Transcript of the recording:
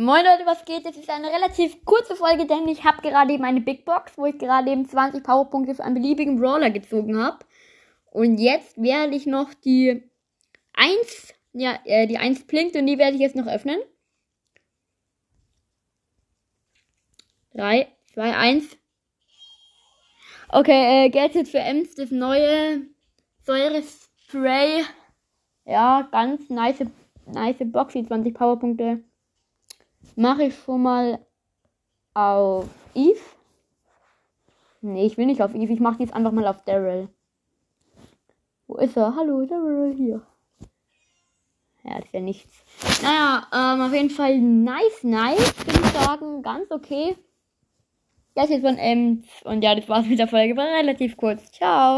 Moin Leute, was geht? Es ist eine relativ kurze Folge, denn ich habe gerade eben eine Big Box, wo ich gerade eben 20 Powerpunkte für einen beliebigen Brawler gezogen habe. Und jetzt werde ich noch die 1, ja, äh, die 1 blinkt und die werde ich jetzt noch öffnen. 3, 2, 1. Okay, äh, Geld für Ems, das neue Säurespray. Ja, ganz nice, nice Boxy, 20 Powerpunkte mache ich schon mal auf Eve. Nee, ich will nicht auf Eve. Ich mache jetzt einfach mal auf Daryl. Wo ist er? Hallo, Daryl hier. Ja, das ist ja nichts. Naja, ähm, auf jeden Fall nice, nice, würde ich sagen. Ganz okay. Das ist von Ems. Und ja, das war's mit der Folge. War relativ kurz. Ciao.